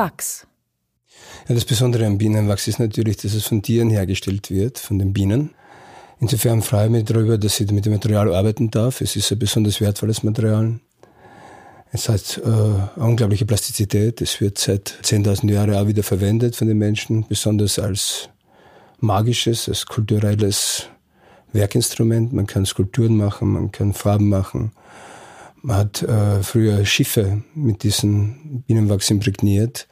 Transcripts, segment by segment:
Wachs. Ja, das Besondere am Bienenwachs ist natürlich, dass es von Tieren hergestellt wird, von den Bienen. Insofern freue ich mich darüber, dass ich mit dem Material arbeiten darf. Es ist ein besonders wertvolles Material. Es hat äh, unglaubliche Plastizität. Es wird seit 10.000 Jahren auch wieder verwendet von den Menschen, besonders als magisches, als kulturelles Werkinstrument. Man kann Skulpturen machen, man kann Farben machen. Man hat äh, früher Schiffe mit diesem Bienenwachs imprägniert.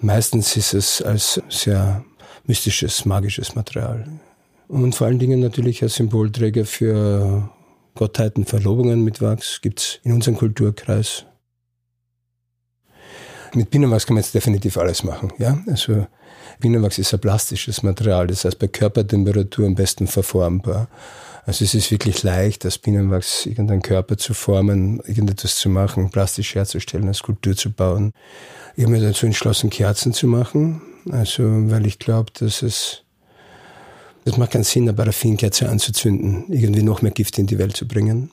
Meistens ist es als sehr mystisches, magisches Material. Und vor allen Dingen natürlich als Symbolträger für Gottheiten, Verlobungen mit Wachs gibt es in unserem Kulturkreis. Mit Bienenwachs kann man jetzt definitiv alles machen. Ja? Also Bienenwachs ist ein plastisches Material, das heißt bei Körpertemperatur am besten verformbar. Also es ist wirklich leicht, aus Bienenwachs irgendeinen Körper zu formen, irgendetwas zu machen, plastisch herzustellen, eine Skulptur zu bauen. Ich habe mir dazu entschlossen, Kerzen zu machen, also weil ich glaube, dass es das macht keinen Sinn, eine Paraffinkerze anzuzünden, irgendwie noch mehr Gift in die Welt zu bringen.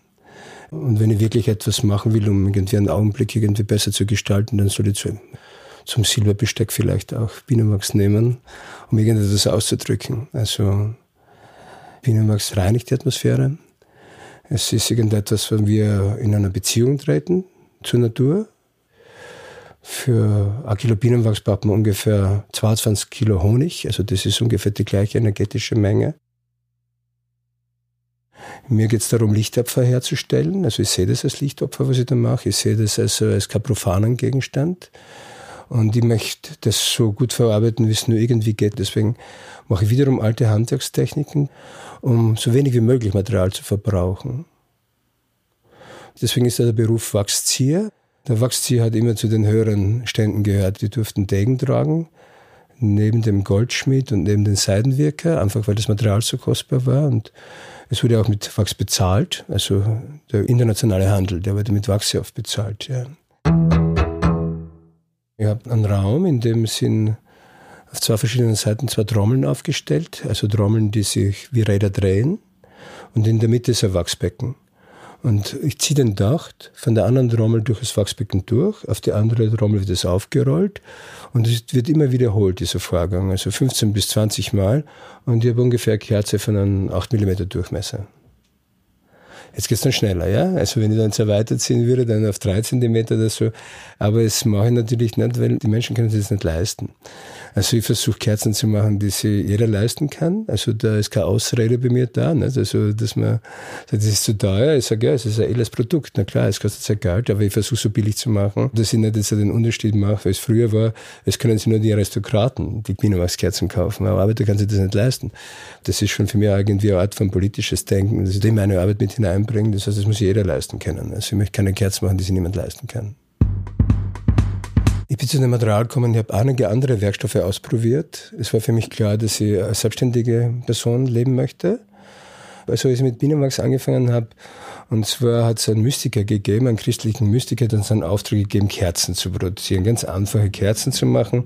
Und wenn ich wirklich etwas machen will, um irgendwie einen Augenblick irgendwie besser zu gestalten, dann soll ich zu, zum Silberbesteck vielleicht auch Bienenwachs nehmen, um irgendetwas auszudrücken. Also Bienenwachs reinigt die Atmosphäre. Es ist irgendetwas, wenn wir in einer Beziehung treten zur Natur, für ein Kilo Bienenwachs braucht man ungefähr 22 Kilo Honig, also das ist ungefähr die gleiche energetische Menge. Mir geht es darum, Lichtopfer herzustellen. Also ich sehe das als Lichtopfer, was ich da mache. Ich sehe das also als kein profanen Gegenstand. Und ich möchte das so gut verarbeiten, wie es nur irgendwie geht. Deswegen mache ich wiederum alte Handwerkstechniken, um so wenig wie möglich Material zu verbrauchen. Deswegen ist der Beruf Wachszieher. Der Wachszieher hat immer zu den höheren Ständen gehört. Die durften Degen tragen, neben dem Goldschmied und neben den Seidenwirker, einfach weil das Material so kostbar war. Und es wurde auch mit Wachs bezahlt. Also der internationale Handel, der wurde mit Wachs sehr oft bezahlt. Ja. Ich habe einen Raum, in dem sind auf zwei verschiedenen Seiten zwei Trommeln aufgestellt, also Trommeln, die sich wie Räder drehen. Und in der Mitte ist ein Wachsbecken. Und ich ziehe den Docht von der anderen Trommel durch das Wachsbecken durch, auf die andere Trommel wird es aufgerollt und es wird immer wiederholt, dieser Vorgang, also 15 bis 20 Mal und ich habe ungefähr Kerze von einem 8 mm Durchmesser. Jetzt geht's dann schneller, ja. Also wenn ich dann so weiterziehen würde, dann auf drei Zentimeter oder so. Aber es mache ich natürlich nicht, weil die Menschen können sich das nicht leisten. Also ich versuche Kerzen zu machen, die sich jeder leisten kann. Also da ist keine Ausrede bei mir da. Nicht? Also dass man sagt, das ist zu teuer. Ich sage, ja, es ist ein edles Produkt. Na klar, es kostet sehr Geld, aber ich versuche so billig zu machen, dass ich nicht den Unterschied mache, weil es früher war, es können sich nur die Aristokraten die Bienenwachskerzen kaufen. Aber Arbeiter kann sich das nicht leisten. Das ist schon für mich irgendwie eine Art von politisches Denken, dass ich in meine Arbeit mit hineinbringe. Das heißt, das muss jeder leisten können. Also ich möchte keine Kerzen machen, die sich niemand leisten kann. Ich bin zu dem Material gekommen, ich habe einige andere Werkstoffe ausprobiert. Es war für mich klar, dass ich als selbstständige Person leben möchte. Also als ich mit Bienenwachs angefangen habe, und zwar hat es einen Mystiker gegeben, einen christlichen Mystiker, der uns einen Auftrag gegeben, Kerzen zu produzieren, ganz einfache Kerzen zu machen,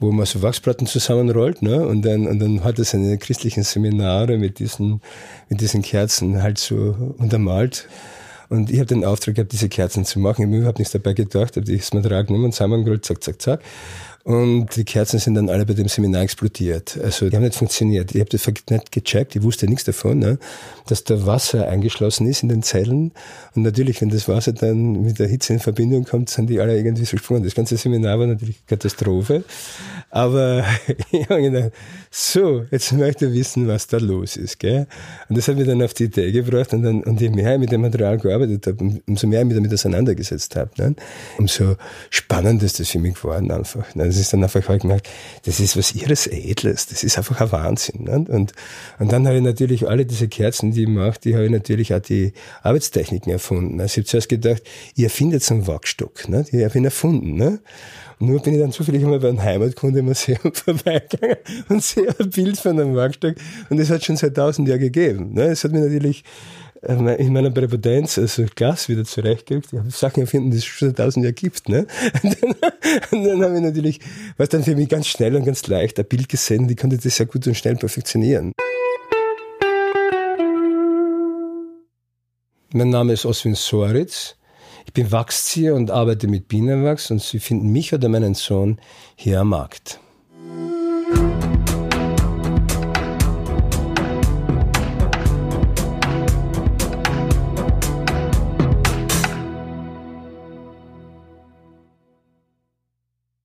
wo man so Wachsplatten zusammenrollt, ne? Und dann, und dann hat er seine christlichen Seminare mit diesen, mit diesen Kerzen halt so untermalt. Und ich habe den Auftrag gehabt, diese Kerzen zu machen. Ich habe überhaupt nichts dabei gedacht, habe das Material genommen, zusammengerollt, zack, zack, zack. Und die Kerzen sind dann alle bei dem Seminar explodiert. Also die haben nicht funktioniert. Ich habe das nicht gecheckt, ich wusste nichts davon, ne? dass da Wasser eingeschlossen ist in den Zellen. Und natürlich, wenn das Wasser dann mit der Hitze in Verbindung kommt, sind die alle irgendwie so gesprungen. Das ganze Seminar war natürlich Katastrophe. Aber ich habe gedacht, so, jetzt möchte ich wissen, was da los ist. Gell? Und das hat mich dann auf die Idee gebracht. Und, dann, und je mehr ich mit dem Material gearbeitet habe, umso mehr ich mich damit auseinandergesetzt habe, ne? umso spannender ist das für mich geworden einfach. Ne? Das ist dann einfach halt gemerkt, das ist was ihres Edles, das ist einfach ein Wahnsinn. Ne? Und, und dann habe ich natürlich alle diese Kerzen, die ich mache, die habe ich natürlich auch die Arbeitstechniken erfunden. Also ich habe zuerst gedacht, ihr findet so einen Wachstock, ne? die habe ich erfunden. Ne? Nur bin ich dann zufällig einmal beim Heimatkundemuseum vorbeigegangen und sehe ein Bild von einem Wachstock und das hat schon seit tausend Jahren gegeben. Ne? Es hat mir natürlich in meiner Präpotenz, also Glas wieder zurechtgerückt. Ich habe Sachen erfunden, die es schon seit tausend Jahren gibt. Ne? Und dann, und dann habe ich natürlich, was dann für mich ganz schnell und ganz leicht, ein Bild gesehen, die konnte das sehr gut und schnell perfektionieren. Mein Name ist Oswin Soritz. Ich bin Wachszieher und arbeite mit Bienenwachs und Sie finden mich oder meinen Sohn hier am Markt.